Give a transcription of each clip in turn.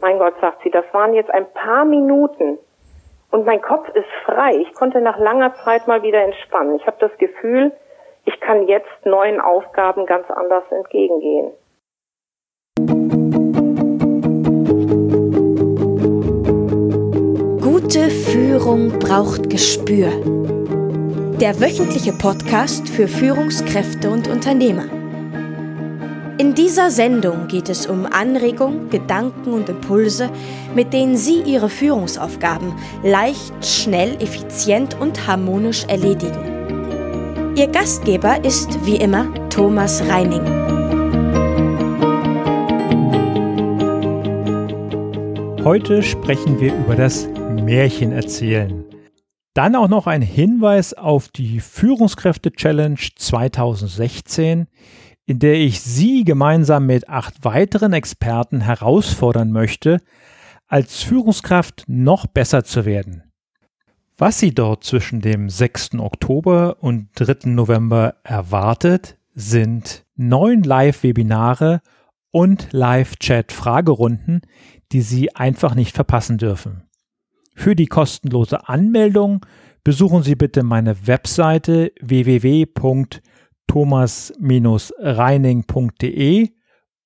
Mein Gott, sagt sie, das waren jetzt ein paar Minuten. Und mein Kopf ist frei. Ich konnte nach langer Zeit mal wieder entspannen. Ich habe das Gefühl, ich kann jetzt neuen Aufgaben ganz anders entgegengehen. Gute Führung braucht Gespür. Der wöchentliche Podcast für Führungskräfte und Unternehmer. In dieser Sendung geht es um Anregungen, Gedanken und Impulse, mit denen Sie Ihre Führungsaufgaben leicht, schnell, effizient und harmonisch erledigen. Ihr Gastgeber ist wie immer Thomas Reining. Heute sprechen wir über das Märchen erzählen. Dann auch noch ein Hinweis auf die Führungskräfte Challenge 2016, in der ich Sie gemeinsam mit acht weiteren Experten herausfordern möchte, als Führungskraft noch besser zu werden. Was Sie dort zwischen dem 6. Oktober und 3. November erwartet, sind neun Live-Webinare und Live-Chat-Fragerunden, die Sie einfach nicht verpassen dürfen. Für die kostenlose Anmeldung besuchen Sie bitte meine Webseite www.führungskraft.com thomas-reining.de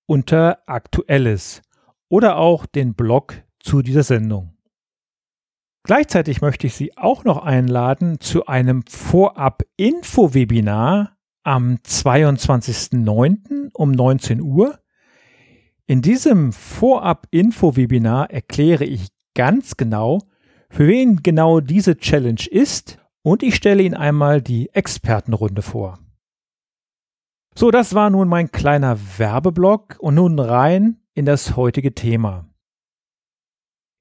unter Aktuelles oder auch den Blog zu dieser Sendung. Gleichzeitig möchte ich Sie auch noch einladen zu einem Vorab-Info-Webinar am 22.09. um 19 Uhr. In diesem Vorab-Info-Webinar erkläre ich ganz genau, für wen genau diese Challenge ist und ich stelle Ihnen einmal die Expertenrunde vor. So, das war nun mein kleiner Werbeblock und nun rein in das heutige Thema.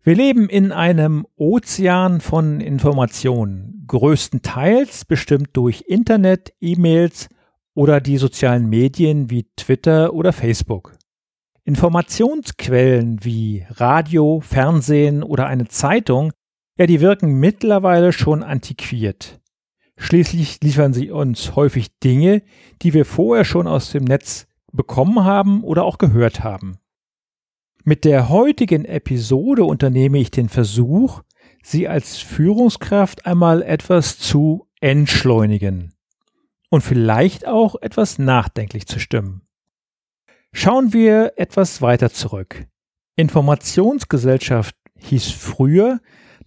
Wir leben in einem Ozean von Informationen, größtenteils bestimmt durch Internet, E-Mails oder die sozialen Medien wie Twitter oder Facebook. Informationsquellen wie Radio, Fernsehen oder eine Zeitung, ja, die wirken mittlerweile schon antiquiert. Schließlich liefern sie uns häufig Dinge, die wir vorher schon aus dem Netz bekommen haben oder auch gehört haben. Mit der heutigen Episode unternehme ich den Versuch, Sie als Führungskraft einmal etwas zu entschleunigen und vielleicht auch etwas nachdenklich zu stimmen. Schauen wir etwas weiter zurück. Informationsgesellschaft hieß früher,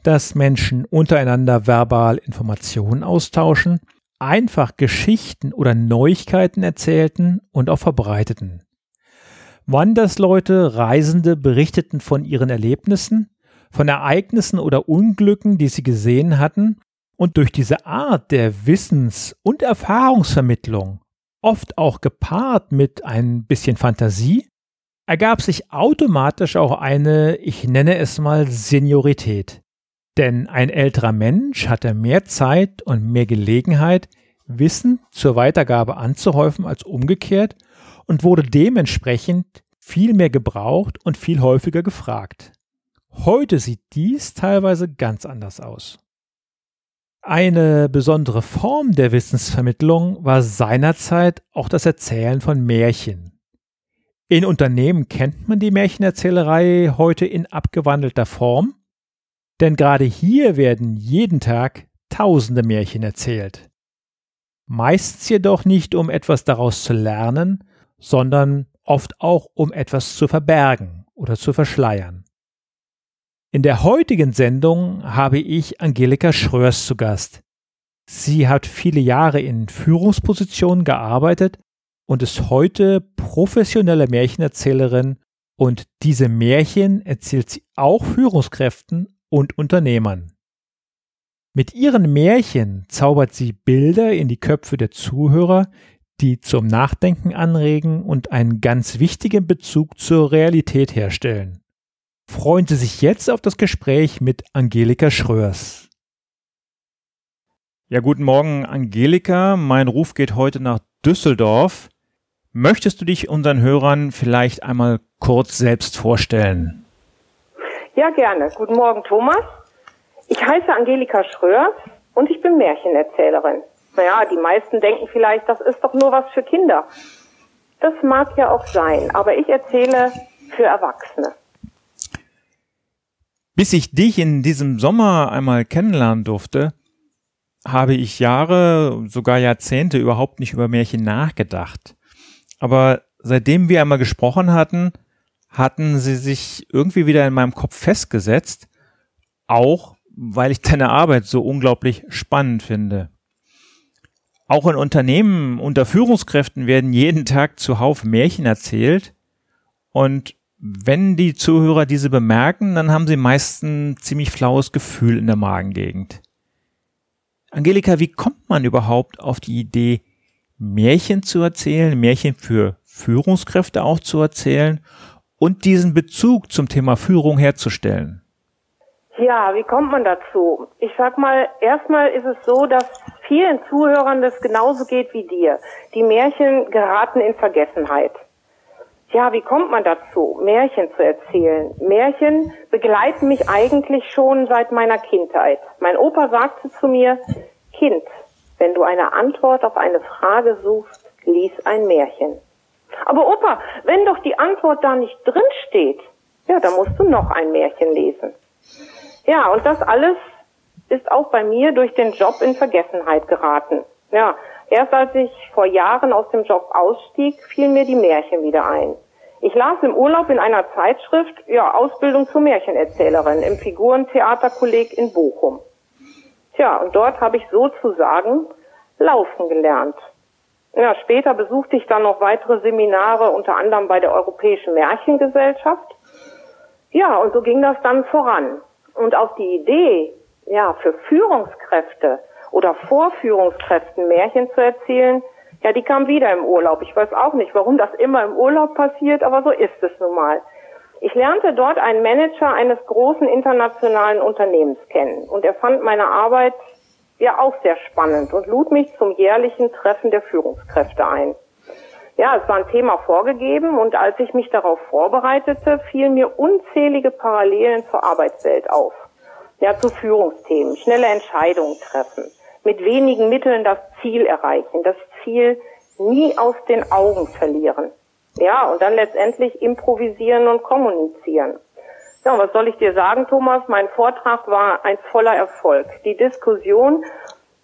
dass Menschen untereinander verbal Informationen austauschen, einfach Geschichten oder Neuigkeiten erzählten und auch verbreiteten. Wandersleute, Reisende berichteten von ihren Erlebnissen, von Ereignissen oder Unglücken, die sie gesehen hatten, und durch diese Art der Wissens- und Erfahrungsvermittlung, oft auch gepaart mit ein bisschen Fantasie, ergab sich automatisch auch eine, ich nenne es mal, Seniorität. Denn ein älterer Mensch hatte mehr Zeit und mehr Gelegenheit, Wissen zur Weitergabe anzuhäufen als umgekehrt und wurde dementsprechend viel mehr gebraucht und viel häufiger gefragt. Heute sieht dies teilweise ganz anders aus. Eine besondere Form der Wissensvermittlung war seinerzeit auch das Erzählen von Märchen. In Unternehmen kennt man die Märchenerzählerei heute in abgewandelter Form, denn gerade hier werden jeden Tag tausende Märchen erzählt. Meistens jedoch nicht, um etwas daraus zu lernen, sondern oft auch, um etwas zu verbergen oder zu verschleiern. In der heutigen Sendung habe ich Angelika Schröers zu Gast. Sie hat viele Jahre in Führungspositionen gearbeitet und ist heute professionelle Märchenerzählerin und diese Märchen erzählt sie auch Führungskräften und Unternehmern. Mit ihren Märchen zaubert sie Bilder in die Köpfe der Zuhörer, die zum Nachdenken anregen und einen ganz wichtigen Bezug zur Realität herstellen. Freuen Sie sich jetzt auf das Gespräch mit Angelika Schröers. Ja, guten Morgen, Angelika. Mein Ruf geht heute nach Düsseldorf. Möchtest du dich unseren Hörern vielleicht einmal kurz selbst vorstellen? Ja, gerne. Guten Morgen, Thomas. Ich heiße Angelika Schröers und ich bin Märchenerzählerin. Naja, die meisten denken vielleicht, das ist doch nur was für Kinder. Das mag ja auch sein, aber ich erzähle für Erwachsene. Bis ich dich in diesem Sommer einmal kennenlernen durfte, habe ich Jahre, sogar Jahrzehnte überhaupt nicht über Märchen nachgedacht. Aber seitdem wir einmal gesprochen hatten, hatten sie sich irgendwie wieder in meinem Kopf festgesetzt, auch weil ich deine Arbeit so unglaublich spannend finde. Auch in Unternehmen unter Führungskräften werden jeden Tag zuhauf Märchen erzählt und wenn die Zuhörer diese bemerken, dann haben sie meist ein ziemlich flaues Gefühl in der Magengegend. Angelika, wie kommt man überhaupt auf die Idee, Märchen zu erzählen, Märchen für Führungskräfte auch zu erzählen und diesen Bezug zum Thema Führung herzustellen? Ja, wie kommt man dazu? Ich sag mal, erstmal ist es so, dass vielen Zuhörern das genauso geht wie dir. Die Märchen geraten in Vergessenheit. Ja, wie kommt man dazu, Märchen zu erzählen? Märchen begleiten mich eigentlich schon seit meiner Kindheit. Mein Opa sagte zu mir, Kind, wenn du eine Antwort auf eine Frage suchst, lies ein Märchen. Aber Opa, wenn doch die Antwort da nicht drin steht, ja, dann musst du noch ein Märchen lesen. Ja, und das alles ist auch bei mir durch den Job in Vergessenheit geraten. Ja, erst als ich vor Jahren aus dem Job ausstieg, fielen mir die Märchen wieder ein. Ich las im Urlaub in einer Zeitschrift, ja, Ausbildung zur Märchenerzählerin im Figurentheaterkolleg in Bochum. Tja, und dort habe ich sozusagen laufen gelernt. Ja, später besuchte ich dann noch weitere Seminare, unter anderem bei der Europäischen Märchengesellschaft. Ja, und so ging das dann voran. Und auf die Idee, ja, für Führungskräfte oder Vorführungskräften Märchen zu erzählen, ja, die kam wieder im Urlaub. Ich weiß auch nicht, warum das immer im Urlaub passiert, aber so ist es nun mal. Ich lernte dort einen Manager eines großen internationalen Unternehmens kennen und er fand meine Arbeit ja auch sehr spannend und lud mich zum jährlichen Treffen der Führungskräfte ein. Ja, es war ein Thema vorgegeben und als ich mich darauf vorbereitete, fielen mir unzählige Parallelen zur Arbeitswelt auf. Ja, zu Führungsthemen, schnelle Entscheidungen treffen, mit wenigen Mitteln das Ziel erreichen, das Ziel nie aus den Augen verlieren. Ja, und dann letztendlich improvisieren und kommunizieren. Ja, was soll ich dir sagen, Thomas? Mein Vortrag war ein voller Erfolg. Die Diskussion,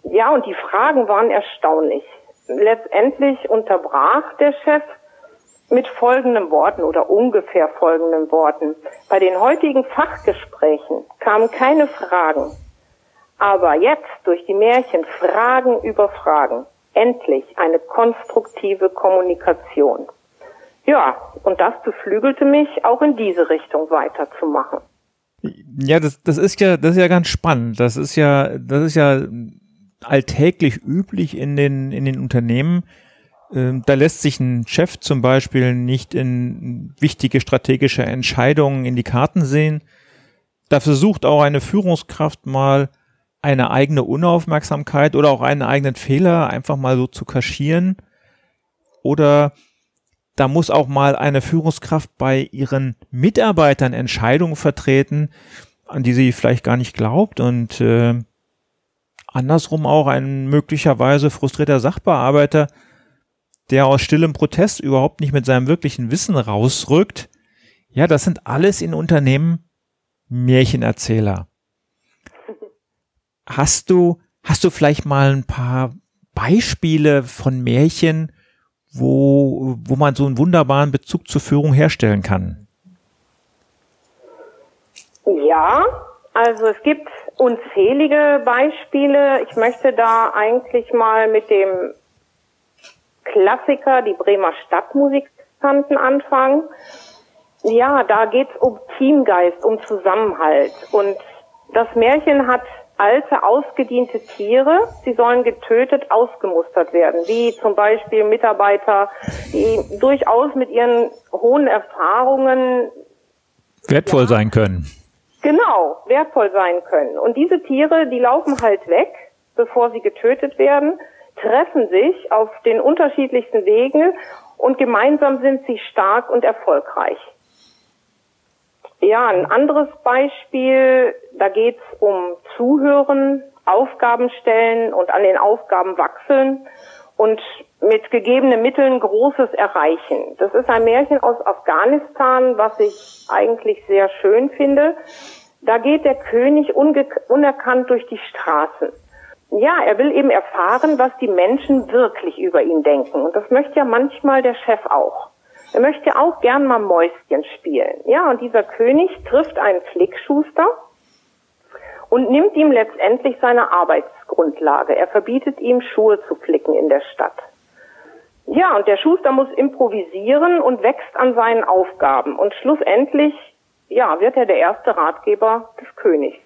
ja, und die Fragen waren erstaunlich letztendlich unterbrach der Chef mit folgenden Worten oder ungefähr folgenden Worten. Bei den heutigen Fachgesprächen kamen keine Fragen. Aber jetzt durch die Märchen Fragen über Fragen. Endlich eine konstruktive Kommunikation. Ja, und das beflügelte mich, auch in diese Richtung weiterzumachen. Ja, das, das ist ja, das ist ja ganz spannend. Das ist ja, das ist ja alltäglich üblich in den, in den Unternehmen. Ähm, da lässt sich ein Chef zum Beispiel nicht in wichtige strategische Entscheidungen in die Karten sehen. Da versucht auch eine Führungskraft mal eine eigene Unaufmerksamkeit oder auch einen eigenen Fehler einfach mal so zu kaschieren. Oder da muss auch mal eine Führungskraft bei ihren Mitarbeitern Entscheidungen vertreten, an die sie vielleicht gar nicht glaubt und äh, andersrum auch ein möglicherweise frustrierter Sachbearbeiter, der aus stillem Protest überhaupt nicht mit seinem wirklichen Wissen rausrückt. Ja, das sind alles in Unternehmen Märchenerzähler. Hast du, hast du vielleicht mal ein paar Beispiele von Märchen, wo, wo man so einen wunderbaren Bezug zur Führung herstellen kann? Ja, also es gibt unzählige Beispiele. Ich möchte da eigentlich mal mit dem Klassiker, die Bremer Stadtmusikanten anfangen. Ja, da geht's um Teamgeist, um Zusammenhalt. Und das Märchen hat alte, ausgediente Tiere. Sie sollen getötet, ausgemustert werden, wie zum Beispiel Mitarbeiter, die durchaus mit ihren hohen Erfahrungen wertvoll ja, sein können. Genau, wertvoll sein können. Und diese Tiere, die laufen halt weg, bevor sie getötet werden, treffen sich auf den unterschiedlichsten Wegen und gemeinsam sind sie stark und erfolgreich. Ja, ein anderes Beispiel, da geht's um Zuhören, Aufgaben stellen und an den Aufgaben wachseln und mit gegebenen Mitteln Großes erreichen. Das ist ein Märchen aus Afghanistan, was ich eigentlich sehr schön finde. Da geht der König unerkannt durch die Straßen. Ja, er will eben erfahren, was die Menschen wirklich über ihn denken. Und das möchte ja manchmal der Chef auch. Er möchte auch gern mal Mäuschen spielen. Ja, und dieser König trifft einen Flickschuster und nimmt ihm letztendlich seine Arbeitsgrundlage. Er verbietet ihm, Schuhe zu flicken in der Stadt. Ja, und der Schuster muss improvisieren und wächst an seinen Aufgaben. Und schlussendlich, ja, wird er der erste Ratgeber des Königs.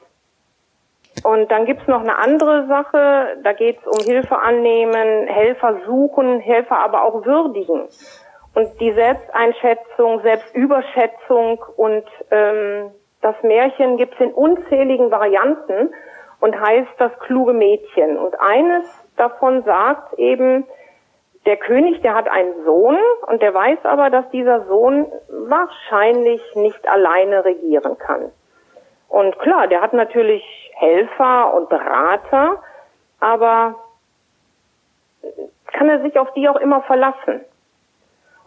Und dann gibt's noch eine andere Sache, da geht's um Hilfe annehmen, Helfer suchen, Helfer aber auch würdigen. Und die Selbsteinschätzung, Selbstüberschätzung und ähm, das Märchen gibt's in unzähligen Varianten und heißt das kluge Mädchen. Und eines davon sagt eben, der König, der hat einen Sohn und der weiß aber, dass dieser Sohn wahrscheinlich nicht alleine regieren kann. Und klar, der hat natürlich Helfer und Berater, aber kann er sich auf die auch immer verlassen.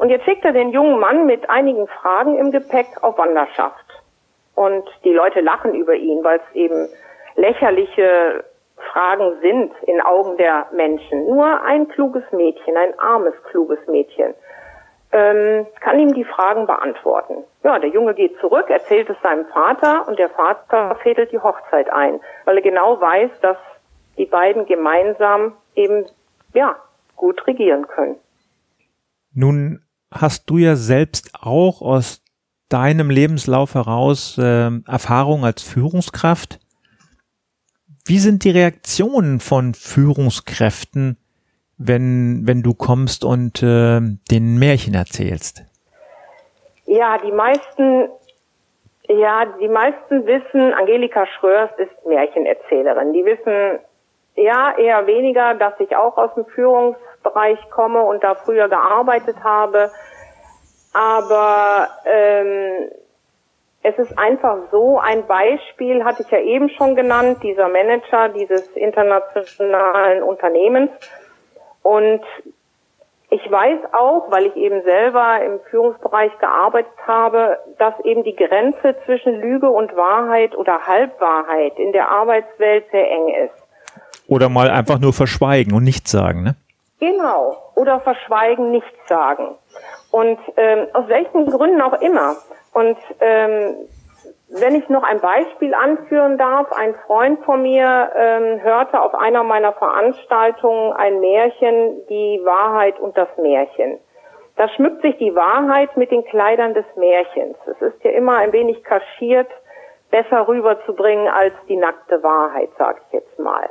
Und jetzt schickt er den jungen Mann mit einigen Fragen im Gepäck auf Wanderschaft. Und die Leute lachen über ihn, weil es eben lächerliche Fragen sind in Augen der Menschen. Nur ein kluges Mädchen, ein armes, kluges Mädchen, ähm, kann ihm die Fragen beantworten. Ja, der Junge geht zurück, erzählt es seinem Vater und der Vater fädelt die Hochzeit ein, weil er genau weiß, dass die beiden gemeinsam eben, ja, gut regieren können. Nun hast du ja selbst auch aus deinem Lebenslauf heraus äh, Erfahrung als Führungskraft. Wie sind die Reaktionen von Führungskräften wenn, wenn du kommst und äh, den Märchen erzählst? Ja, die meisten, ja, die meisten wissen, Angelika Schröers ist Märchenerzählerin. Die wissen ja eher weniger, dass ich auch aus dem Führungsbereich komme und da früher gearbeitet habe. Aber ähm, es ist einfach so, ein Beispiel hatte ich ja eben schon genannt, dieser Manager dieses internationalen Unternehmens, und ich weiß auch, weil ich eben selber im Führungsbereich gearbeitet habe, dass eben die Grenze zwischen Lüge und Wahrheit oder Halbwahrheit in der Arbeitswelt sehr eng ist. Oder mal einfach nur verschweigen und nichts sagen, ne? Genau. Oder verschweigen, nichts sagen. Und ähm, aus welchen Gründen auch immer. Und ähm, wenn ich noch ein Beispiel anführen darf, ein Freund von mir ähm, hörte auf einer meiner Veranstaltungen ein Märchen, die Wahrheit und das Märchen. Da schmückt sich die Wahrheit mit den Kleidern des Märchens. Es ist ja immer ein wenig kaschiert, besser rüberzubringen als die nackte Wahrheit, sage ich jetzt mal.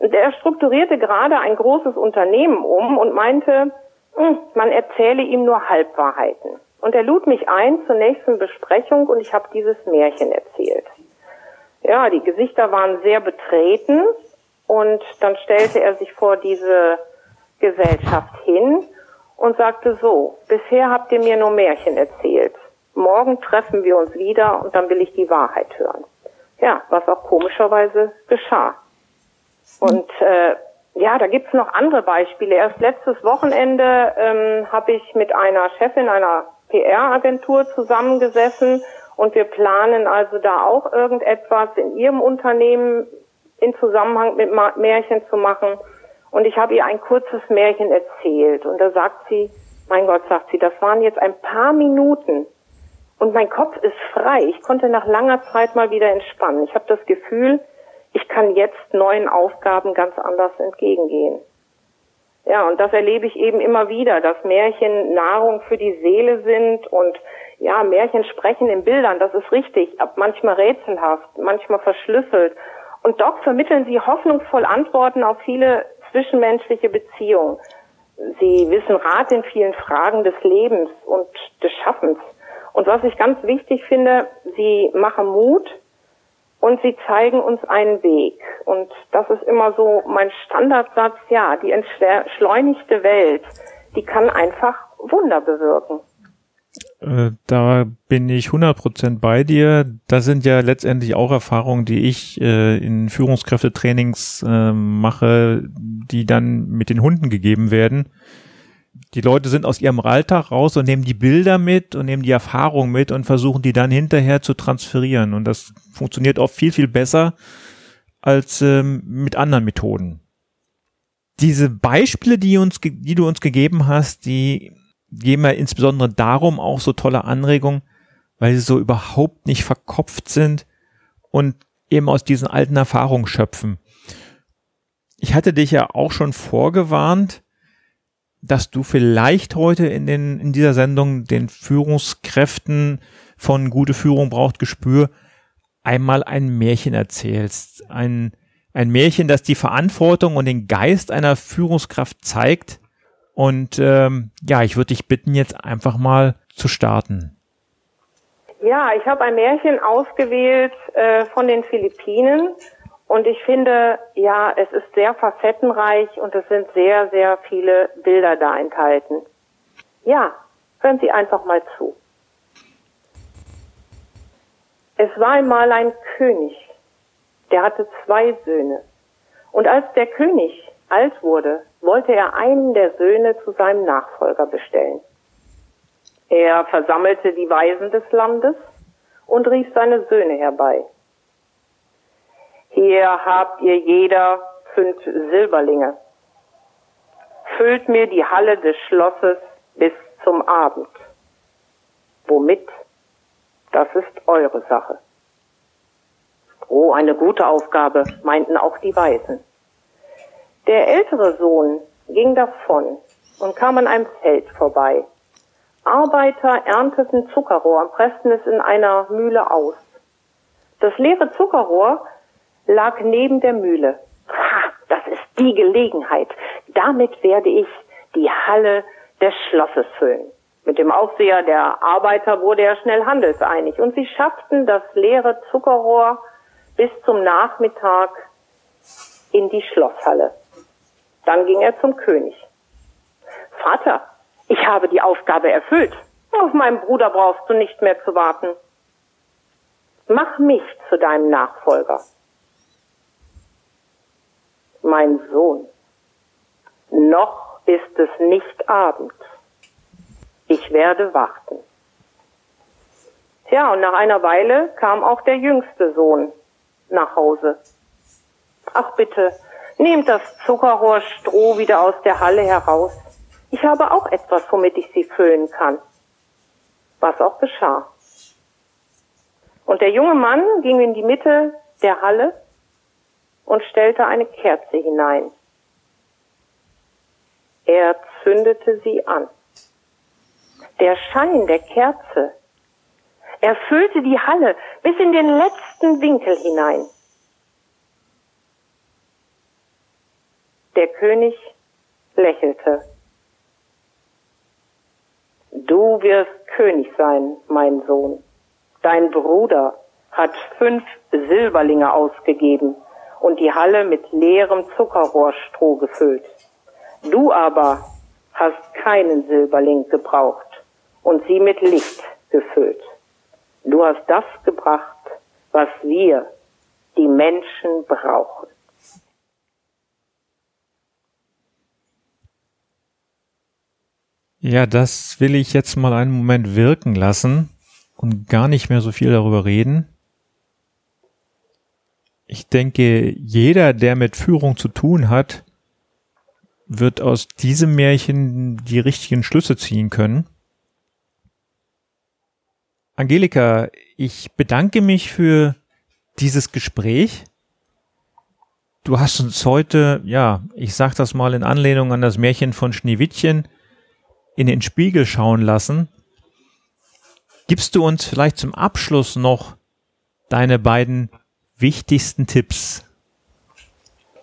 Und er strukturierte gerade ein großes Unternehmen um und meinte, hm, man erzähle ihm nur Halbwahrheiten. Und er lud mich ein zur nächsten Besprechung und ich habe dieses Märchen erzählt. Ja, die Gesichter waren sehr betreten und dann stellte er sich vor diese Gesellschaft hin und sagte so, bisher habt ihr mir nur Märchen erzählt. Morgen treffen wir uns wieder und dann will ich die Wahrheit hören. Ja, was auch komischerweise geschah. Und äh, ja, da gibt's noch andere Beispiele. Erst letztes Wochenende ähm, habe ich mit einer Chefin einer PR-Agentur zusammengesessen und wir planen also da auch irgendetwas in ihrem Unternehmen in Zusammenhang mit Märchen zu machen. Und ich habe ihr ein kurzes Märchen erzählt und da sagt sie, mein Gott, sagt sie, das waren jetzt ein paar Minuten und mein Kopf ist frei. Ich konnte nach langer Zeit mal wieder entspannen. Ich habe das Gefühl, kann jetzt neuen Aufgaben ganz anders entgegengehen. Ja, und das erlebe ich eben immer wieder, dass Märchen Nahrung für die Seele sind und ja, Märchen sprechen in Bildern, das ist richtig, manchmal rätselhaft, manchmal verschlüsselt. Und doch vermitteln sie hoffnungsvoll Antworten auf viele zwischenmenschliche Beziehungen. Sie wissen Rat in vielen Fragen des Lebens und des Schaffens. Und was ich ganz wichtig finde, sie machen Mut, und sie zeigen uns einen Weg. Und das ist immer so mein Standardsatz, ja, die entschleunigte Welt, die kann einfach Wunder bewirken. Äh, da bin ich 100% bei dir. Das sind ja letztendlich auch Erfahrungen, die ich äh, in Führungskräftetrainings äh, mache, die dann mit den Hunden gegeben werden. Die Leute sind aus ihrem Alltag raus und nehmen die Bilder mit und nehmen die Erfahrung mit und versuchen die dann hinterher zu transferieren. Und das funktioniert oft viel, viel besser als ähm, mit anderen Methoden. Diese Beispiele, die, uns, die du uns gegeben hast, die geben ja insbesondere darum auch so tolle Anregungen, weil sie so überhaupt nicht verkopft sind und eben aus diesen alten Erfahrungen schöpfen. Ich hatte dich ja auch schon vorgewarnt, dass du vielleicht heute in, den, in dieser Sendung den Führungskräften von gute Führung braucht Gespür einmal ein Märchen erzählst. Ein, ein Märchen, das die Verantwortung und den Geist einer Führungskraft zeigt. Und ähm, ja, ich würde dich bitten, jetzt einfach mal zu starten. Ja, ich habe ein Märchen ausgewählt äh, von den Philippinen und ich finde, ja, es ist sehr facettenreich und es sind sehr, sehr viele Bilder da enthalten. Ja, hören Sie einfach mal zu. Es war einmal ein König, der hatte zwei Söhne. Und als der König alt wurde, wollte er einen der Söhne zu seinem Nachfolger bestellen. Er versammelte die Weisen des Landes und rief seine Söhne herbei. Hier habt ihr jeder fünf Silberlinge. Füllt mir die Halle des Schlosses bis zum Abend. Womit? Das ist eure Sache. Oh, eine gute Aufgabe, meinten auch die Weisen. Der ältere Sohn ging davon und kam an einem Feld vorbei. Arbeiter ernteten Zuckerrohr und pressten es in einer Mühle aus. Das leere Zuckerrohr lag neben der Mühle. Ha, das ist die Gelegenheit. Damit werde ich die Halle des Schlosses füllen. Mit dem Aufseher der Arbeiter wurde er schnell handelseinig und sie schafften das leere Zuckerrohr bis zum Nachmittag in die Schlosshalle. Dann ging er zum König. Vater, ich habe die Aufgabe erfüllt. Auf meinen Bruder brauchst du nicht mehr zu warten. Mach mich zu deinem Nachfolger mein Sohn, noch ist es nicht Abend. Ich werde warten. Tja, und nach einer Weile kam auch der jüngste Sohn nach Hause. Ach bitte, nehmt das Zuckerrohrstroh wieder aus der Halle heraus. Ich habe auch etwas, womit ich sie füllen kann. Was auch geschah. Und der junge Mann ging in die Mitte der Halle und stellte eine Kerze hinein. Er zündete sie an. Der Schein der Kerze erfüllte die Halle bis in den letzten Winkel hinein. Der König lächelte. Du wirst König sein, mein Sohn. Dein Bruder hat fünf Silberlinge ausgegeben und die Halle mit leerem Zuckerrohrstroh gefüllt. Du aber hast keinen Silberling gebraucht und sie mit Licht gefüllt. Du hast das gebracht, was wir, die Menschen, brauchen. Ja, das will ich jetzt mal einen Moment wirken lassen und gar nicht mehr so viel darüber reden. Ich denke, jeder, der mit Führung zu tun hat, wird aus diesem Märchen die richtigen Schlüsse ziehen können. Angelika, ich bedanke mich für dieses Gespräch. Du hast uns heute, ja, ich sag das mal in Anlehnung an das Märchen von Schneewittchen, in den Spiegel schauen lassen. Gibst du uns vielleicht zum Abschluss noch deine beiden wichtigsten Tipps?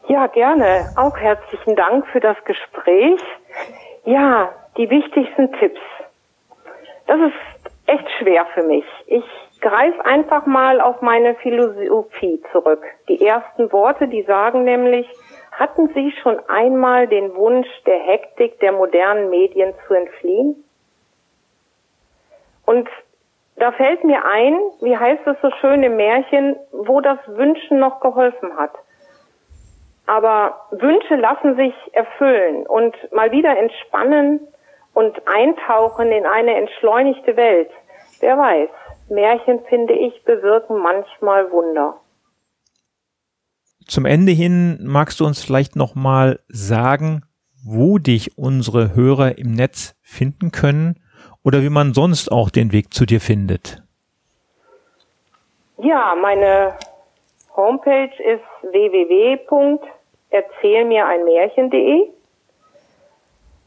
Ja, gerne. Auch herzlichen Dank für das Gespräch. Ja, die wichtigsten Tipps. Das ist echt schwer für mich. Ich greife einfach mal auf meine Philosophie zurück. Die ersten Worte, die sagen nämlich, hatten Sie schon einmal den Wunsch, der Hektik der modernen Medien zu entfliehen? Und da fällt mir ein, wie heißt es so schön im Märchen, wo das Wünschen noch geholfen hat. Aber Wünsche lassen sich erfüllen und mal wieder entspannen und eintauchen in eine entschleunigte Welt. Wer weiß, Märchen, finde ich, bewirken manchmal Wunder. Zum Ende hin magst du uns vielleicht nochmal sagen, wo dich unsere Hörer im Netz finden können oder wie man sonst auch den Weg zu dir findet. Ja, meine Homepage ist www.erzählmireinmärchen.de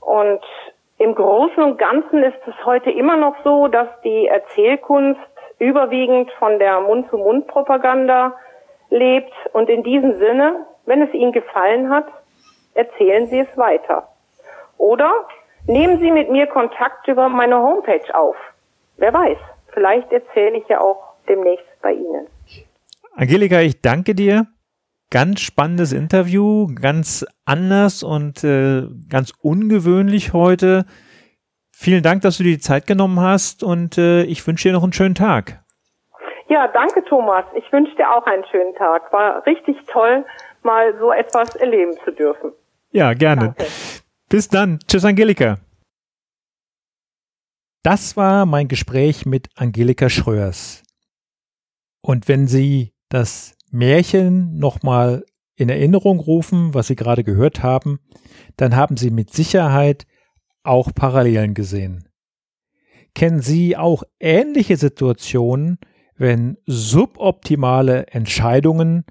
und im Großen und Ganzen ist es heute immer noch so, dass die Erzählkunst überwiegend von der Mund-zu-Mund-Propaganda lebt und in diesem Sinne, wenn es Ihnen gefallen hat, erzählen Sie es weiter. Oder nehmen Sie mit mir Kontakt über meine Homepage auf. Wer weiß, vielleicht erzähle ich ja auch demnächst bei Ihnen. Angelika, ich danke dir. Ganz spannendes Interview, ganz anders und äh, ganz ungewöhnlich heute. Vielen Dank, dass du dir die Zeit genommen hast und äh, ich wünsche dir noch einen schönen Tag. Ja, danke Thomas. Ich wünsche dir auch einen schönen Tag. War richtig toll, mal so etwas erleben zu dürfen. Ja, gerne. Danke. Bis dann. Tschüss, Angelika. Das war mein Gespräch mit Angelika Schröers. Und wenn Sie das Märchen nochmal in Erinnerung rufen, was Sie gerade gehört haben, dann haben Sie mit Sicherheit auch Parallelen gesehen. Kennen Sie auch ähnliche Situationen, wenn suboptimale Entscheidungen,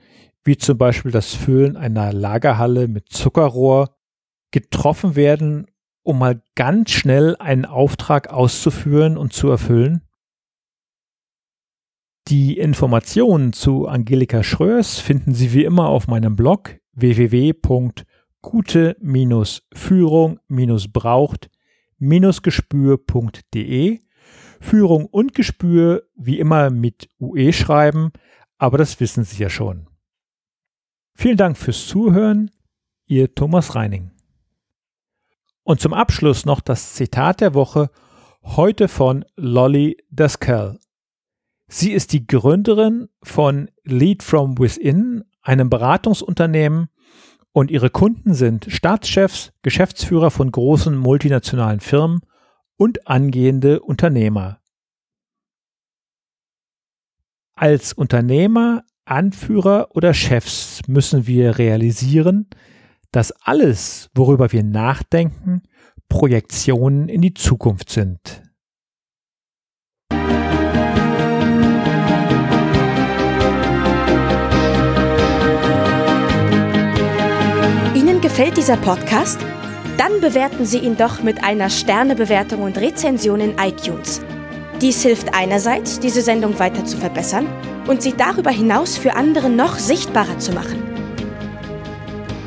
wie zum Beispiel das Füllen einer Lagerhalle mit Zuckerrohr, getroffen werden, um mal ganz schnell einen Auftrag auszuführen und zu erfüllen? Die Informationen zu Angelika Schröers finden Sie wie immer auf meinem Blog www.gute-führung-braucht-gespür.de. Führung und Gespür wie immer mit UE schreiben, aber das wissen Sie ja schon. Vielen Dank fürs Zuhören, Ihr Thomas Reining. Und zum Abschluss noch das Zitat der Woche, heute von Lolly Daskell. Sie ist die Gründerin von Lead from Within, einem Beratungsunternehmen, und ihre Kunden sind Staatschefs, Geschäftsführer von großen multinationalen Firmen und angehende Unternehmer. Als Unternehmer, Anführer oder Chefs müssen wir realisieren, dass alles, worüber wir nachdenken, Projektionen in die Zukunft sind. gefällt dieser Podcast? Dann bewerten Sie ihn doch mit einer Sternebewertung und Rezension in iTunes. Dies hilft einerseits, diese Sendung weiter zu verbessern und sie darüber hinaus für andere noch sichtbarer zu machen.